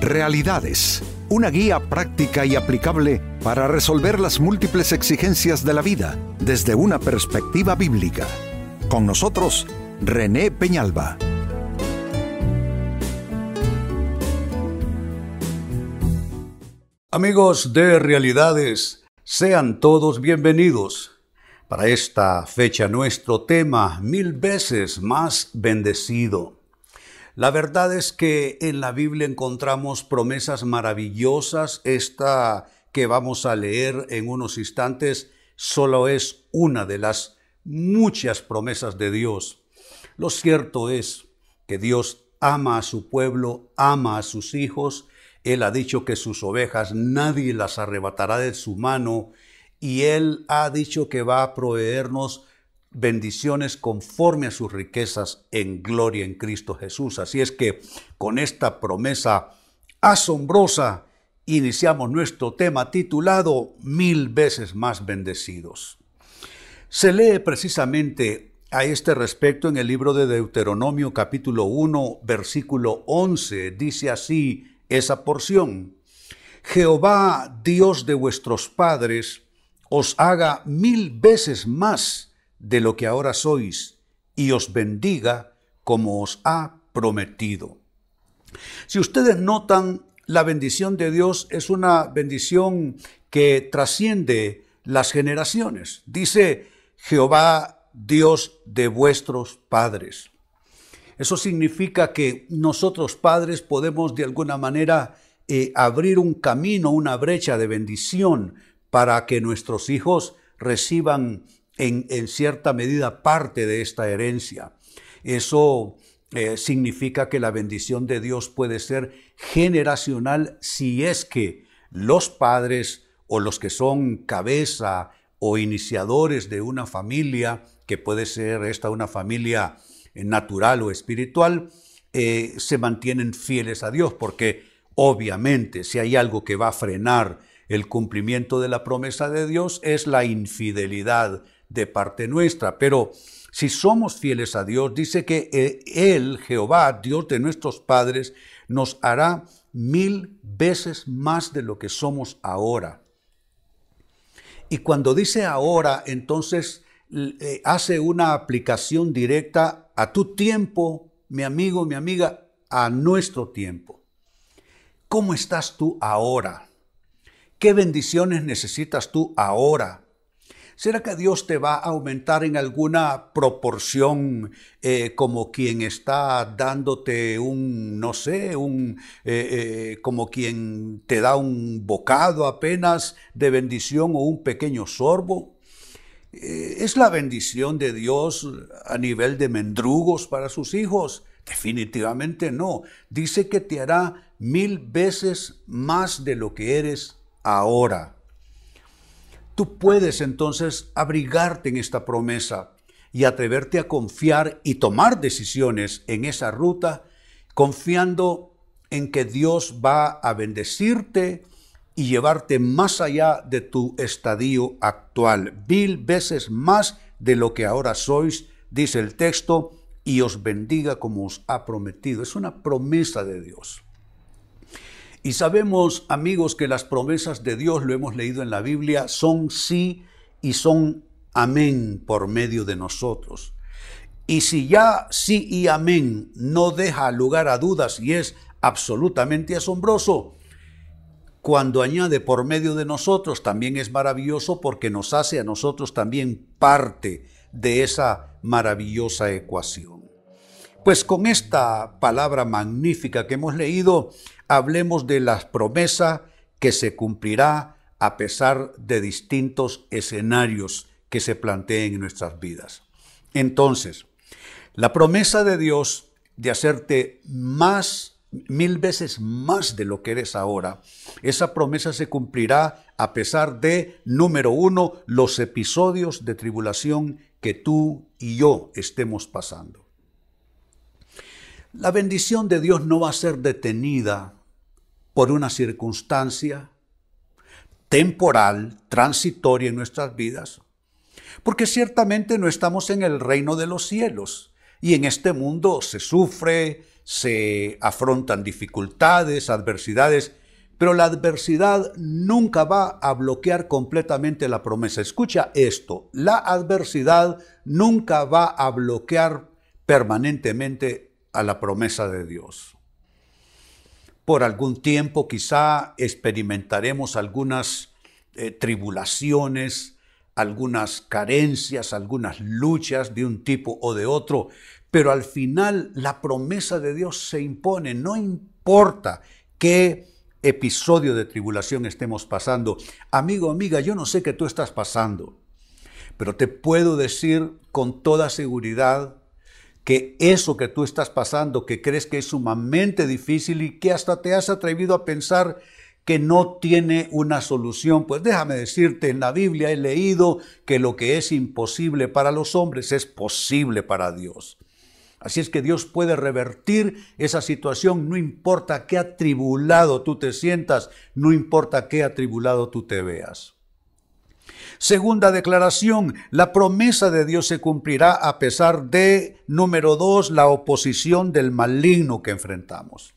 Realidades, una guía práctica y aplicable para resolver las múltiples exigencias de la vida desde una perspectiva bíblica. Con nosotros, René Peñalba. Amigos de Realidades, sean todos bienvenidos. Para esta fecha nuestro tema, mil veces más bendecido. La verdad es que en la Biblia encontramos promesas maravillosas. Esta que vamos a leer en unos instantes solo es una de las muchas promesas de Dios. Lo cierto es que Dios ama a su pueblo, ama a sus hijos. Él ha dicho que sus ovejas nadie las arrebatará de su mano y Él ha dicho que va a proveernos bendiciones conforme a sus riquezas en gloria en Cristo Jesús. Así es que con esta promesa asombrosa iniciamos nuestro tema titulado Mil veces más bendecidos. Se lee precisamente a este respecto en el libro de Deuteronomio capítulo 1 versículo 11. Dice así esa porción. Jehová, Dios de vuestros padres, os haga mil veces más de lo que ahora sois y os bendiga como os ha prometido. Si ustedes notan, la bendición de Dios es una bendición que trasciende las generaciones. Dice Jehová, Dios de vuestros padres. Eso significa que nosotros padres podemos de alguna manera eh, abrir un camino, una brecha de bendición para que nuestros hijos reciban en, cierta medida parte de esta herencia. Eso eh, significa que la bendición de Dios puede ser generacional si es que los padres o los que son cabeza o iniciadores de una familia, que puede ser esta una familia natural o espiritual, eh, se mantienen fieles a Dios, porque obviamente si hay algo que va a frenar el cumplimiento de la promesa de Dios es la infidelidad de parte nuestra. Pero si somos fieles a Dios, dice que eh, Él, Jehová, Dios de nuestros padres, nos hará mil veces más de lo que somos ahora. Y cuando dice ahora, entonces eh, hace una aplicación directa a tu tiempo, mi amigo, mi amiga, a nuestro tiempo. ¿Cómo estás tú ahora? ¿Qué bendiciones necesitas tú ahora? ¿Será que Dios te va a aumentar en alguna proporción eh, como quien está dándote un, no sé, un, eh, eh, como quien te da un bocado apenas de bendición o un pequeño sorbo? ¿Es la bendición de Dios a nivel de mendrugos para sus hijos? Definitivamente no. Dice que te hará mil veces más de lo que eres ahora. Tú puedes entonces abrigarte en esta promesa y atreverte a confiar y tomar decisiones en esa ruta, confiando en que Dios va a bendecirte y llevarte más allá de tu estadio actual, mil veces más de lo que ahora sois, dice el texto, y os bendiga como os ha prometido. Es una promesa de Dios. Y sabemos, amigos, que las promesas de Dios, lo hemos leído en la Biblia, son sí y son amén por medio de nosotros. Y si ya sí y amén no deja lugar a dudas y es absolutamente asombroso, cuando añade por medio de nosotros también es maravilloso porque nos hace a nosotros también parte de esa maravillosa ecuación. Pues con esta palabra magnífica que hemos leído, hablemos de la promesa que se cumplirá a pesar de distintos escenarios que se planteen en nuestras vidas. Entonces, la promesa de Dios de hacerte más, mil veces más de lo que eres ahora, esa promesa se cumplirá a pesar de, número uno, los episodios de tribulación que tú y yo estemos pasando. La bendición de Dios no va a ser detenida por una circunstancia temporal, transitoria en nuestras vidas, porque ciertamente no estamos en el reino de los cielos y en este mundo se sufre, se afrontan dificultades, adversidades, pero la adversidad nunca va a bloquear completamente la promesa. Escucha esto, la adversidad nunca va a bloquear permanentemente a la promesa de Dios. Por algún tiempo quizá experimentaremos algunas eh, tribulaciones, algunas carencias, algunas luchas de un tipo o de otro, pero al final la promesa de Dios se impone, no importa qué episodio de tribulación estemos pasando. Amigo, amiga, yo no sé qué tú estás pasando, pero te puedo decir con toda seguridad que eso que tú estás pasando, que crees que es sumamente difícil y que hasta te has atrevido a pensar que no tiene una solución. Pues déjame decirte, en la Biblia he leído que lo que es imposible para los hombres es posible para Dios. Así es que Dios puede revertir esa situación, no importa qué atribulado tú te sientas, no importa qué atribulado tú te veas. Segunda declaración, la promesa de Dios se cumplirá a pesar de, número dos, la oposición del maligno que enfrentamos.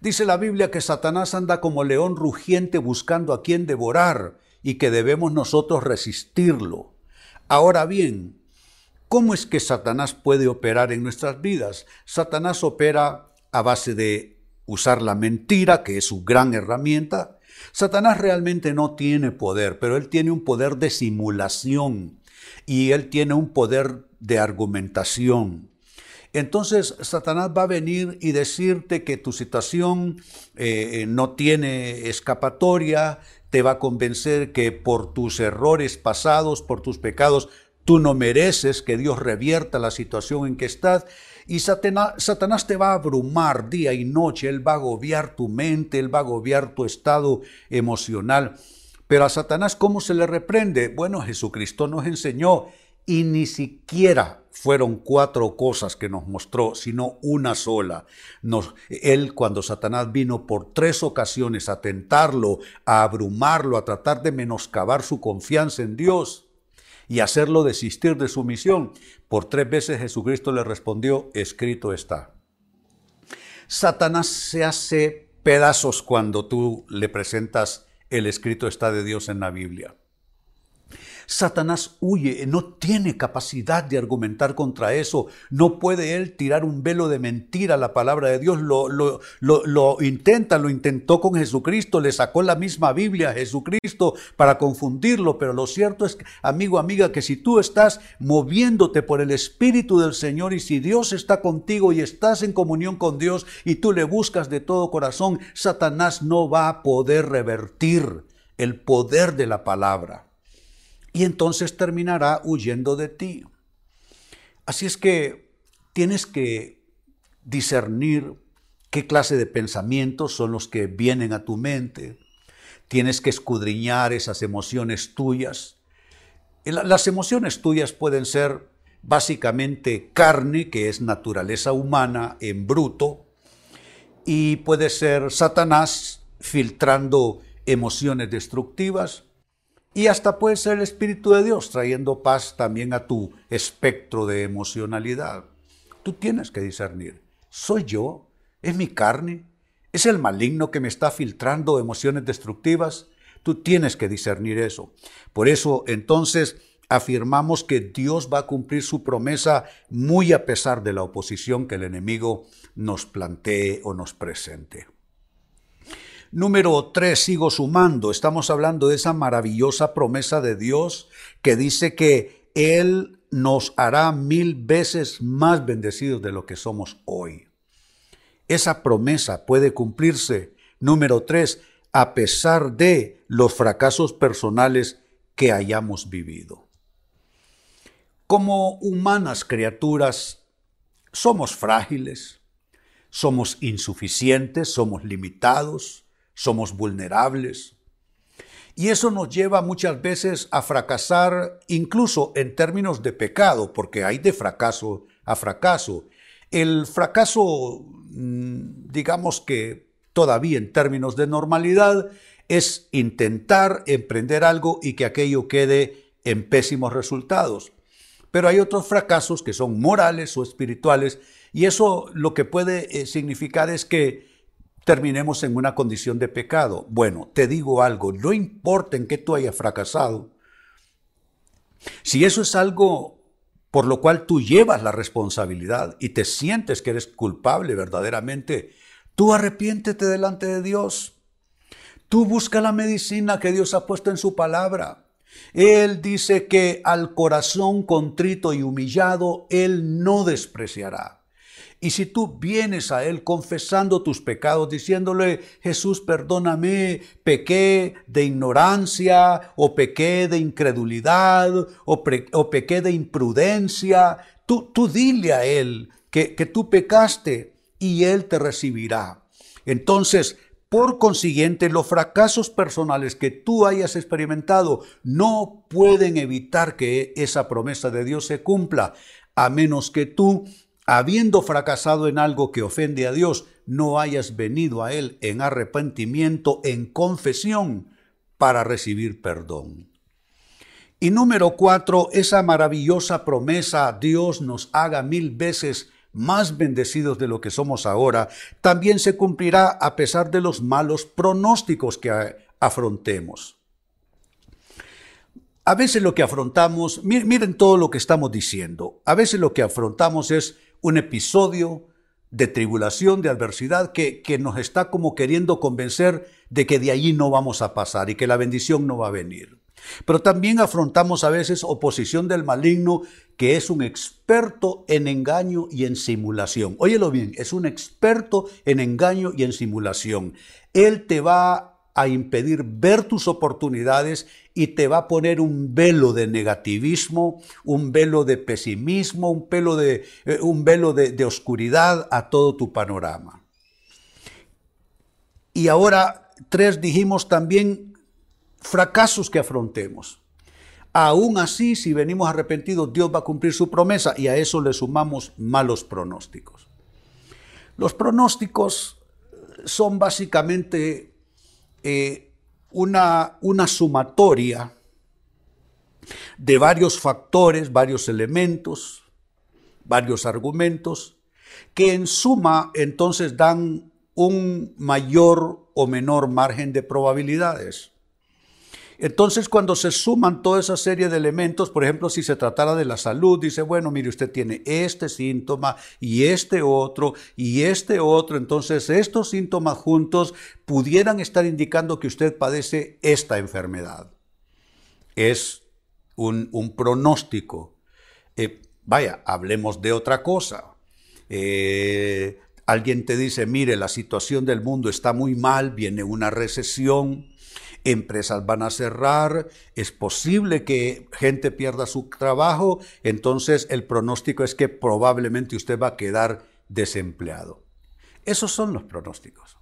Dice la Biblia que Satanás anda como león rugiente buscando a quien devorar y que debemos nosotros resistirlo. Ahora bien, ¿Cómo es que Satanás puede operar en nuestras vidas? Satanás opera a base de usar la mentira, que es su gran herramienta. Satanás realmente no tiene poder, pero él tiene un poder de simulación y él tiene un poder de argumentación. Entonces Satanás va a venir y decirte que tu situación eh, no tiene escapatoria, te va a convencer que por tus errores pasados, por tus pecados, Tú no mereces que Dios revierta la situación en que estás. Y Satanás, te va a abrumar día y noche. Él va a agobiar tu mente, él va a agobiar tu estado emocional. Pero a Satanás, ¿cómo se le reprende? Bueno, Jesucristo nos enseñó y ni siquiera fueron cuatro cosas que nos mostró, sino una sola. Él, cuando Satanás vino por tres ocasiones a tentarlo, a abrumarlo, a tratar de menoscabar su confianza en Dios, y hacerlo desistir de su misión. Por tres veces Jesucristo le respondió, escrito está. Satanás se hace pedazos cuando tú le presentas el escrito está de Dios en la Biblia. Satanás huye, no tiene capacidad de argumentar contra eso, no puede él tirar un velo de mentira a la palabra de Dios, lo, lo, lo, intenta, lo intentó con Jesucristo, le sacó la misma Biblia a Jesucristo para confundirlo, pero lo cierto es, amigo, amiga, que si tú estás moviéndote por el Espíritu del Señor y si Dios está contigo y estás en comunión con Dios y tú le buscas de todo corazón, Satanás no va a poder revertir el poder de la palabra y entonces terminará huyendo de ti. Así es que tienes que discernir qué clase de pensamientos son los que vienen a tu mente. Tienes que escudriñar esas emociones tuyas. Las emociones tuyas pueden ser básicamente carne, que es naturaleza humana en bruto, y puede ser Satanás filtrando emociones destructivas, y hasta puede ser el Espíritu de Dios trayendo paz también a tu espectro de emocionalidad. Tú tienes que discernir. ¿Soy yo? ¿Es mi carne? ¿Es el maligno que me está filtrando emociones destructivas? Tú tienes que discernir eso. Por eso entonces afirmamos que Dios va a cumplir su promesa muy a pesar de la oposición que el enemigo nos plantee o nos presente. Número tres, sigo sumando. Estamos hablando de esa maravillosa promesa de Dios que dice que Él nos hará mil veces más bendecidos de lo que somos hoy. Esa promesa puede cumplirse, número tres, a pesar de los fracasos personales que hayamos vivido. Como humanas criaturas, somos frágiles, somos insuficientes, somos limitados, somos vulnerables. Y eso nos lleva muchas veces a fracasar incluso en términos de pecado, porque hay de fracaso a fracaso. El fracaso, mm, digamos que todavía en términos de normalidad, es intentar emprender algo y que aquello quede en pésimos resultados. Pero hay otros fracasos que son morales o espirituales Y eso lo que puede eh, significar es que terminemos en una condición de pecado. Bueno, te digo algo, no importa en qué tú hayas fracasado, si eso es algo por lo cual tú llevas la responsabilidad y te sientes que eres culpable verdaderamente, tú arrepiéntete delante de Dios. Tú busca la medicina que Dios ha puesto en su palabra. Él dice que al corazón contrito y humillado, Él no despreciará. Y si tú vienes a Él confesando tus pecados, diciéndole, Jesús, perdóname, pequé de ignorancia, o pequé de incredulidad, o, pequé de imprudencia, tú, tú dile a Él que, que tú pecaste y Él te recibirá. Entonces, por consiguiente, los fracasos personales que tú hayas experimentado no pueden evitar que esa promesa de Dios se cumpla, a menos que tú habiendo fracasado en algo que ofende a Dios, no hayas venido a Él en arrepentimiento, en confesión, para recibir perdón. Y número cuatro, esa maravillosa promesa, Dios nos haga mil veces más bendecidos de lo que somos ahora, también se cumplirá a pesar de los malos pronósticos que afrontemos. A veces lo que afrontamos, miren todo lo que estamos diciendo, a veces lo que afrontamos es un episodio de tribulación, de adversidad, que, que, nos está como queriendo convencer de que de allí no vamos a pasar y que la bendición no va a venir. Pero también afrontamos a veces oposición del maligno, que es un experto en engaño y en simulación. Óyelo bien, es un experto en engaño y en simulación. Él te va a impedir ver tus oportunidades y te va a poner un velo de negativismo, un velo de pesimismo, un, velo de, eh, un velo de, oscuridad a todo tu panorama. Y ahora, tres, dijimos también fracasos que afrontemos. Aún así, si venimos arrepentidos, Dios va a cumplir su promesa y a eso le sumamos malos pronósticos. Los pronósticos son básicamente eh, una, una sumatoria de varios factores, varios elementos, varios argumentos, que en suma entonces dan un mayor o menor margen de probabilidades. Entonces, cuando se suman toda esa serie de elementos, por ejemplo, si se tratara de la salud, dice, bueno, mire, usted tiene este síntoma y este otro y este otro, entonces estos síntomas juntos pudieran estar indicando que usted padece esta enfermedad. Es un, pronóstico. Eh, vaya, hablemos de otra cosa. Eh, alguien te dice, mire, la situación del mundo está muy mal, viene una recesión, empresas van a cerrar, es posible que gente pierda su trabajo, entonces el pronóstico es que probablemente usted va a quedar desempleado. Esos son los pronósticos.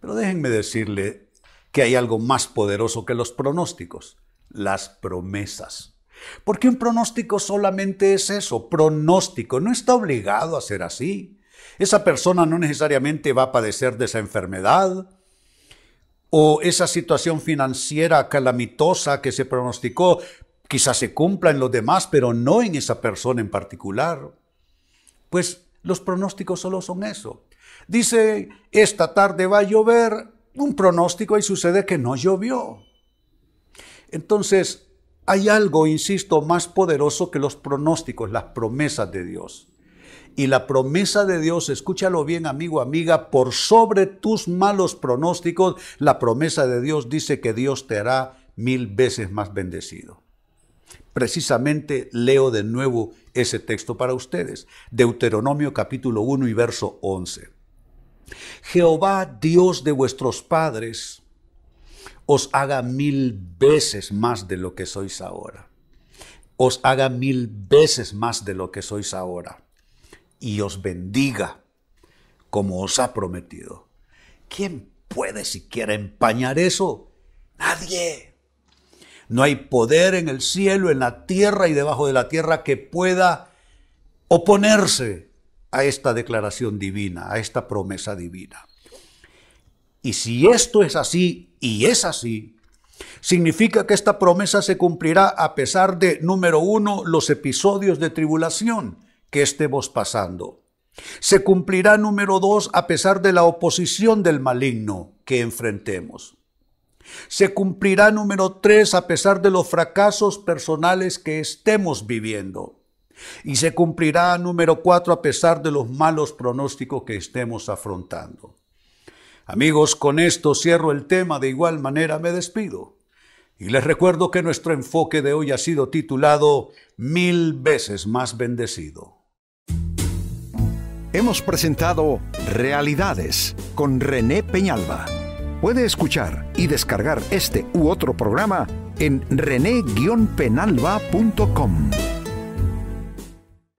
Pero déjenme decirle que hay algo más poderoso que los pronósticos, las promesas. Porque un pronóstico solamente es eso, pronóstico, no está obligado a ser así. Esa persona no necesariamente va a padecer de esa enfermedad, o esa situación financiera calamitosa que se pronosticó quizás se cumpla en los demás, pero no en esa persona en particular. Pues los pronósticos solo son eso. Dice, esta tarde va a llover, un pronóstico y sucede que no llovió. Entonces, hay algo, insisto, más poderoso que los pronósticos, las promesas de Dios. Y la promesa de Dios, escúchalo bien amigo, amiga, por sobre tus malos pronósticos, la promesa de Dios dice que Dios te hará mil veces más bendecido. Precisamente leo de nuevo ese texto para ustedes. Deuteronomio capítulo 1 y verso 11. Jehová, Dios de vuestros padres, os haga mil veces más de lo que sois ahora. Os haga mil veces más de lo que sois ahora y os bendiga como os ha prometido. ¿Quién puede siquiera empañar eso? Nadie. No hay poder en el cielo, en la tierra y debajo de la tierra que pueda oponerse a esta declaración divina, a esta promesa divina. Y si esto es así, y es así, significa que esta promesa se cumplirá a pesar de, número uno, los episodios de tribulación, que estemos pasando. Se cumplirá número dos a pesar de la oposición del maligno que enfrentemos. Se cumplirá número tres a pesar de los fracasos personales que estemos viviendo. Y se cumplirá número cuatro a pesar de los malos pronósticos que estemos afrontando. Amigos, con esto cierro el tema, de igual manera me despido. Y les recuerdo que nuestro enfoque de hoy ha sido titulado Mil veces más bendecido. Hemos presentado Realidades con René Peñalba. Puede escuchar y descargar este u otro programa en rene-penalba.com.